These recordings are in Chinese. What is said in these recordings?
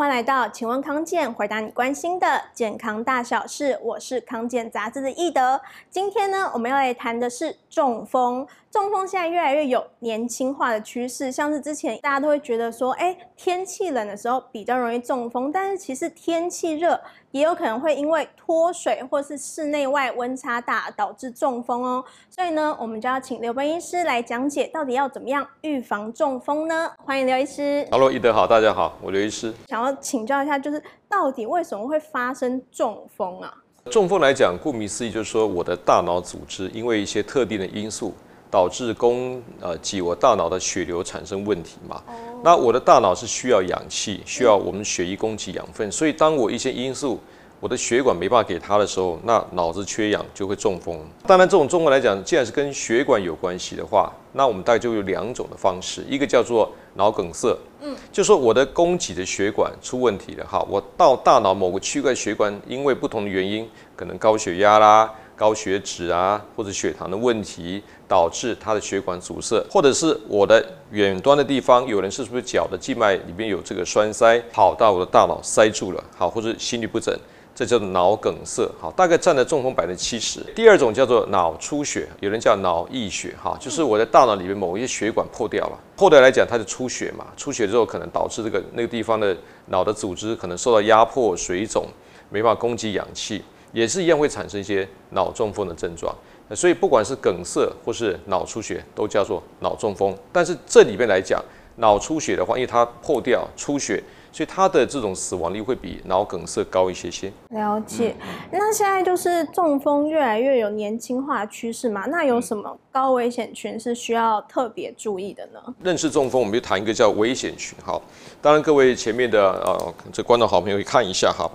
欢迎来到请问康健，回答你关心的健康大小事。我是康健杂志的易德。今天呢，我们要来谈的是中风。中风现在越来越有年轻化的趋势，像是之前大家都会觉得说，哎，天气冷的时候比较容易中风，但是其实天气热也有可能会因为脱水或是室内外温差大导致中风哦。所以呢，我们就要请刘奔医师来讲解，到底要怎么样预防中风呢？欢迎刘医师。Hello，易德好，大家好，我刘医师。想要请教一下，就是到底为什么会发生中风啊？中风来讲，顾名思义，就是说我的大脑组织因为一些特定的因素。导致供呃给我大脑的血流产生问题嘛？那我的大脑是需要氧气，需要我们血液供给养分，所以当我一些因素，我的血管没办法给他的时候，那脑子缺氧就会中风。当然，这种中风来讲，既然是跟血管有关系的话，那我们大概就有两种的方式，一个叫做脑梗塞，嗯，就说我的供给的血管出问题了哈，我到大脑某个区块血管因为不同的原因，可能高血压啦。高血脂啊，或者血糖的问题，导致他的血管阻塞，或者是我的远端的地方，有人是不是脚的静脉里面有这个栓塞，跑到我的大脑塞住了，好，或者心律不整，这叫做脑梗塞，好，大概占了中风百分之七十。第二种叫做脑出血，有人叫脑溢血，哈，就是我的大脑里面某一些血管破掉了，破掉来讲它就出血嘛，出血之后可能导致这个那个地方的脑的组织可能受到压迫、水肿，没办法供给氧气。也是一样会产生一些脑中风的症状，所以不管是梗塞或是脑出血，都叫做脑中风。但是这里面来讲，脑出血的话，因为它破掉出血，所以它的这种死亡率会比脑梗塞高一些些。了解。那现在就是中风越来越有年轻化趋势嘛？那有什么高危险群是需要特别注意的呢？认识中风，我们就谈一个叫危险群。好，当然各位前面的呃这观众好朋友可以看一下哈。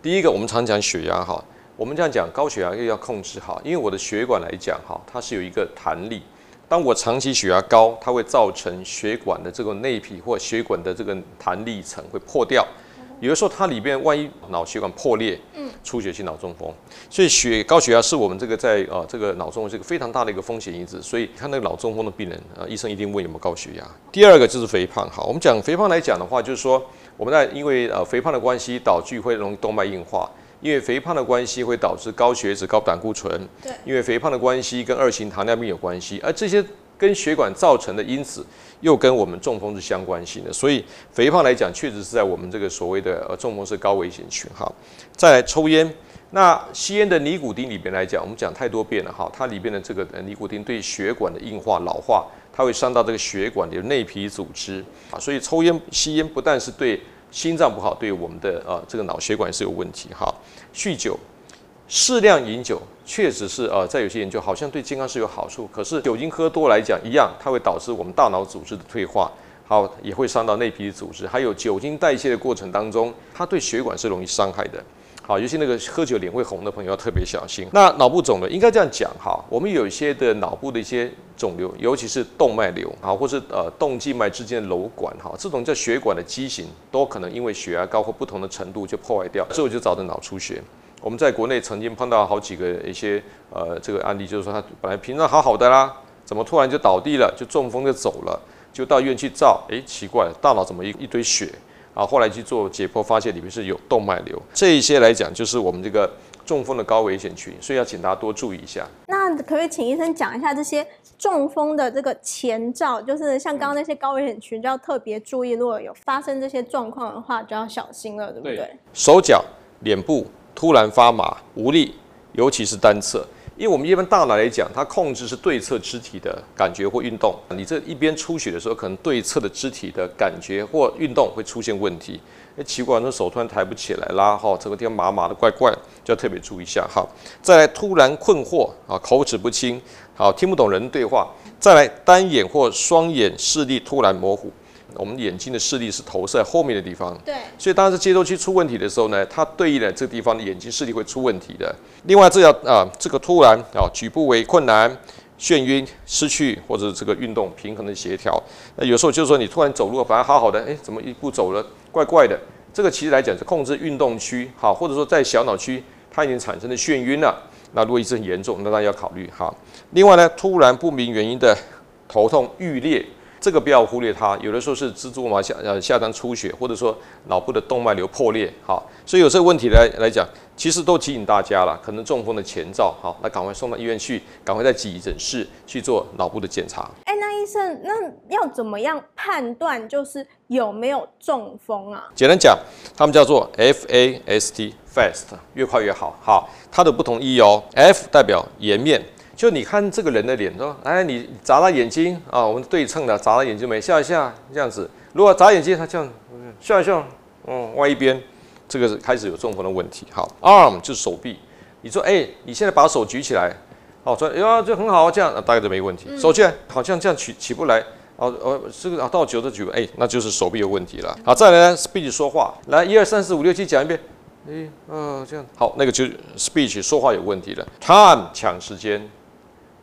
第一个，我们常讲血压哈。我们这样讲，高血压又要控制好，因为我的血管来讲，哈，它是有一个弹力。当我长期血压高，它会造成血管的这个内皮或血管的这个弹力层会破掉。有的时候它里边万一脑血管破裂，嗯，出血性脑中风。所以血高血压是我们这个在呃这个脑中风是一个非常大的一个风险因子。所以看那个脑中风的病人，呃，医生一定问有没有高血压。第二个就是肥胖，好，我们讲肥胖来讲的话，就是说我们在因为呃肥胖的关系，导致会容易动脉硬化。因为肥胖的关系会导致高血脂、高胆固醇。对。因为肥胖的关系跟二型糖尿病有关系，而这些跟血管造成的因子又跟我们中风是相关性的。所以肥胖来讲，确实是在我们这个所谓的呃中风是高危险群哈。再来抽烟，那吸烟的尼古丁里边来讲，我们讲太多遍了哈，它里边的这个尼古丁对血管的硬化、老化，它会伤到这个血管的内皮组织啊。所以抽烟、吸烟不但是对心脏不好，对我们的呃这个脑血管是有问题哈。酗酒，适量饮酒确实是呃在有些研究好像对健康是有好处，可是酒精喝多来讲一样，它会导致我们大脑组织的退化，好也会伤到内皮组织，还有酒精代谢的过程当中，它对血管是容易伤害的。好，尤其那个喝酒脸会红的朋友要特别小心。那脑部肿瘤应该这样讲哈，我们有一些的脑部的一些肿瘤，尤其是动脉瘤啊，或是呃动静脉之间的瘘管哈，这种叫血管的畸形，都可能因为血压高或不同的程度就破坏掉，之后就造成脑出血。我们在国内曾经碰到好几个一些呃这个案例，就是说他本来平常好好的啦，怎么突然就倒地了，就中风就走了，就到医院去照，诶，奇怪，大脑怎么一一堆血？啊，后来去做解剖，发现里面是有动脉瘤。这一些来讲，就是我们这个中风的高危险群，所以要请大家多注意一下。那可不可以请医生讲一下这些中风的这个前兆？就是像刚刚那些高危险群，就要特别注意，如果有发生这些状况的话，就要小心了，对不对？对。手脚、脸部突然发麻、无力，尤其是单侧。因为我们一般大脑来讲，它控制是对侧肢体的感觉或运动。你这一边出血的时候，可能对侧的肢体的感觉或运动会出现问题。哎，奇怪，那手突然抬不起来啦，哈，这个地方麻麻的，怪怪，就要特别注意一下哈。再来，突然困惑啊，口齿不清，好，听不懂人对话。再来，单眼或双眼视力突然模糊。我们眼睛的视力是投射在后面的地方，对，所以当这接收器出问题的时候呢，它对应的这个地方的眼睛视力会出问题的。另外，这要啊，这个突然啊，举步为困难、眩晕、失去或者这个运动平衡的协调。那有时候就是说你突然走路反而好好的，哎，怎么一步走了怪怪的？这个其实来讲是控制运动区好，或者说在小脑区它已经产生了眩晕了。那如果一直很严重，那当然要考虑哈。另外呢，突然不明原因的头痛欲裂。这个不要忽略它。有的时候是蜘蛛网下呃下端出血，或者说脑部的动脉瘤破裂，好，所以有这个问题来来讲，其实都提醒大家了，可能中风的前兆，好，那赶快送到医院去，赶快在急诊室去做脑部的检查。哎，那医生，那要怎么样判断就是有没有中风啊？简单讲，他们叫做 FAST fast，越快越好。好，它的不同意义哦，F 代表颜面。就你看这个人的脸，说，哎，你眨眨眼睛啊，我们对称的眨眨眼睛没笑一下这样子。如果眨眼睛，他这样笑一笑，嗯，歪一边，这个是开始有中风的问题。好，arm 就是手臂，你说，哎，你现在把手举起来，哦，说，哎呀，这很好，这样大概就没问题。手起来，好像这样起起不来，哦哦，这个啊到九的举，哎，那就是手臂有问题了。好，再来呢，speech 说话，来一二三四五六七讲一遍，哎，啊这样，好，那个就 speech 说话有问题了。time 抢时间。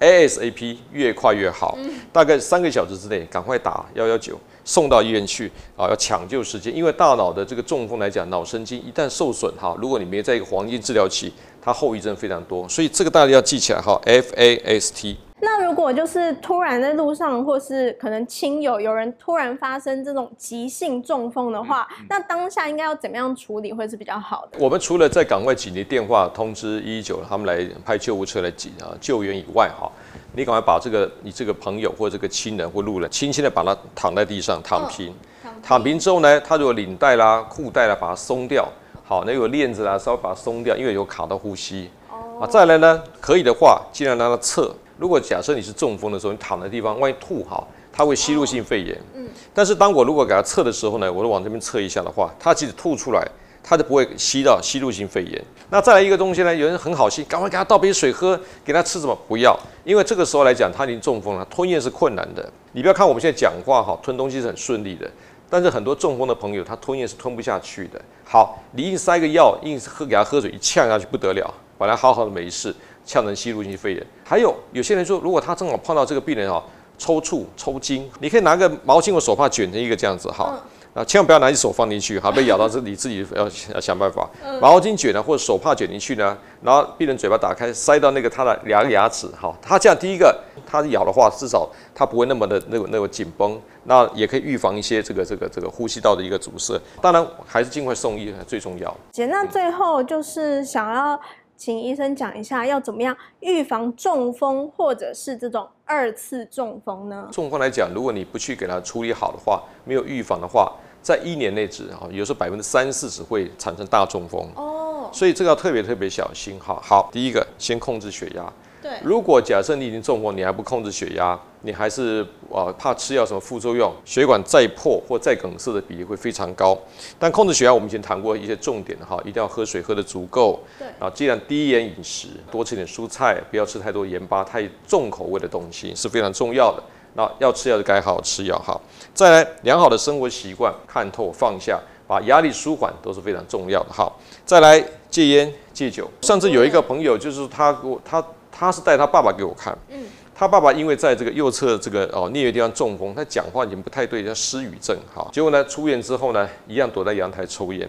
ASAP 越快越好，大概三个小时之内赶快打幺幺九送到医院去啊，要抢救时间，因为大脑的这个中风来讲，脑神经一旦受损哈，如果你没在一个黄金治疗期，它后遗症非常多，所以这个大家要记起来哈，FAST。那如果就是突然在路上，或是可能亲友有人突然发生这种急性中风的话，嗯嗯、那当下应该要怎么样处理会是比较好的？我们除了在赶快紧急电话通知一一九，他们来派救护车来急啊救援以外，哈，你赶快把这个你这个朋友或这个亲人或路人，轻轻的把他躺在地上躺平，哦、躺平之后呢，他如果领带啦、裤带啦，把它松掉，好，那有链子啦，稍微把它松掉，因为有卡到呼吸。哦，啊，再来呢，可以的话，尽量让他侧。如果假设你是中风的时候，你躺的地方万一吐好，它会吸入性肺炎。嗯。但是当我如果给它测的时候呢，我就往这边测一下的话，它即使吐出来，它就不会吸到吸入性肺炎。那再来一个东西呢，有人很好心，赶快给他倒杯水喝，给他吃什么？不要，因为这个时候来讲，他已经中风了，吞咽是困难的。你不要看我们现在讲话哈，吞东西是很顺利的，但是很多中风的朋友，他吞咽是吞不下去的。好，你硬塞个药，硬喝给他喝水，一呛下去不得了，本来好好的没事。呛人吸入性肺炎，还有有些人说，如果他正好碰到这个病人啊，抽搐、抽筋，你可以拿个毛巾或手帕卷成一个这样子哈，啊，千万不要拿你手放进去，哈，被咬到这你自己要要想办法。毛巾卷呢，或者手帕卷进去呢，然后病人嘴巴打开，塞到那个他的两个牙齿，哈，他这样第一个，他咬的话，至少他不会那么的那个那个紧绷，那也可以预防一些这个这个这个呼吸道的一个阻塞。当然还是尽快送医最重要。姐，那最后就是想要。请医生讲一下要怎么样预防中风或者是这种二次中风呢？中风来讲，如果你不去给它处理好的话，没有预防的话，在一年内只啊，有时候百分之三四十会产生大中风哦，所以这个要特别特别小心哈。好，第一个先控制血压。对，如果假设你已经中风，你还不控制血压，你还是啊怕吃药什么副作用，血管再破或再梗塞的比例会非常高。但控制血压，我们以前谈过一些重点哈，一定要喝水喝的足够，对，然后尽量低盐饮食，多吃点蔬菜，不要吃太多盐巴、太重口味的东西是非常重要的。那要吃药就该好好吃药哈。再来，良好的生活习惯，看透放下，把压力舒缓都是非常重要的哈。再来，戒烟戒酒。上次有一个朋友就是他给我他。他是带他爸爸给我看，嗯，他爸爸因为在这个右侧这个哦颞叶地方中风，他讲话已经不太对，叫失语症哈。结果呢，出院之后呢，一样躲在阳台抽烟，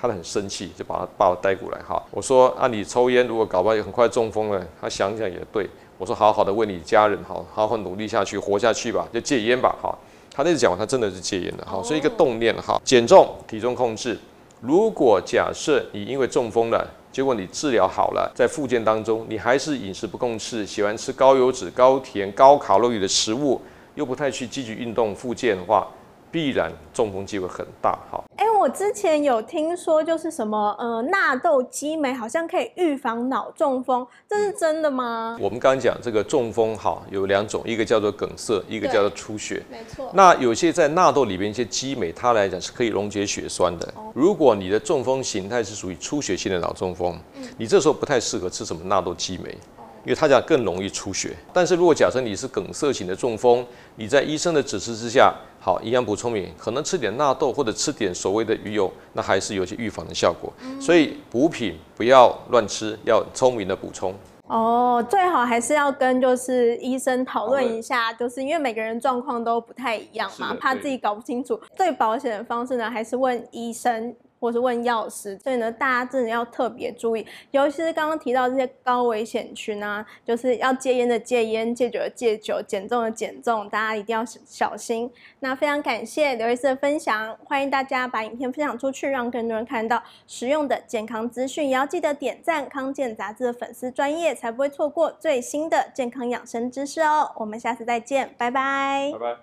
他很生气，就把他爸爸带过来哈。我说啊，你抽烟如果搞不好也很快中风了。他想想也对，我说好好的为你家人好好好努力下去，活下去吧，就戒烟吧哈。他那次讲完，他真的是戒烟的哈，所以一个动念哈，减重、体重控制。如果假设你因为中风了，结果你治疗好了，在复健当中，你还是饮食不控制，喜欢吃高油脂、高甜、高卡路里的食物，又不太去积极运动复健的话，必然中风机会很大。好。我之前有听说，就是什么呃纳豆激酶好像可以预防脑中风，这是真的吗？我们刚刚讲这个中风好有两种，一个叫做梗塞，一个叫做出血。没错。那有些在纳豆里边一些激酶，它来讲是可以溶解血栓的。哦。如果你的中风形态是属于出血性的脑中风，嗯，你这时候不太适合吃什么纳豆激酶。因为它讲更容易出血，但是如果假设你是梗塞型的中风，你在医生的指示之下，好营养补充品，可能吃点纳豆或者吃点所谓的鱼油，那还是有些预防的效果。所以补品不要乱吃，要聪明的补充。哦，最好还是要跟就是医生讨论一下，就是因为每个人状况都不太一样嘛，怕自己搞不清楚。最保险的方式呢，还是问医生。或是问药师。所以呢，大家真的要特别注意，尤其是刚刚提到这些高危险群啊，就是要戒烟的戒烟，戒酒的戒酒，减重的减重，大家一定要小心。那非常感谢刘医师的分享，欢迎大家把影片分享出去，让更多人看到实用的健康资讯。也要记得点赞康健杂志的粉丝专业，才不会错过最新的健康养生知识哦。我们下次再见，拜拜。拜拜。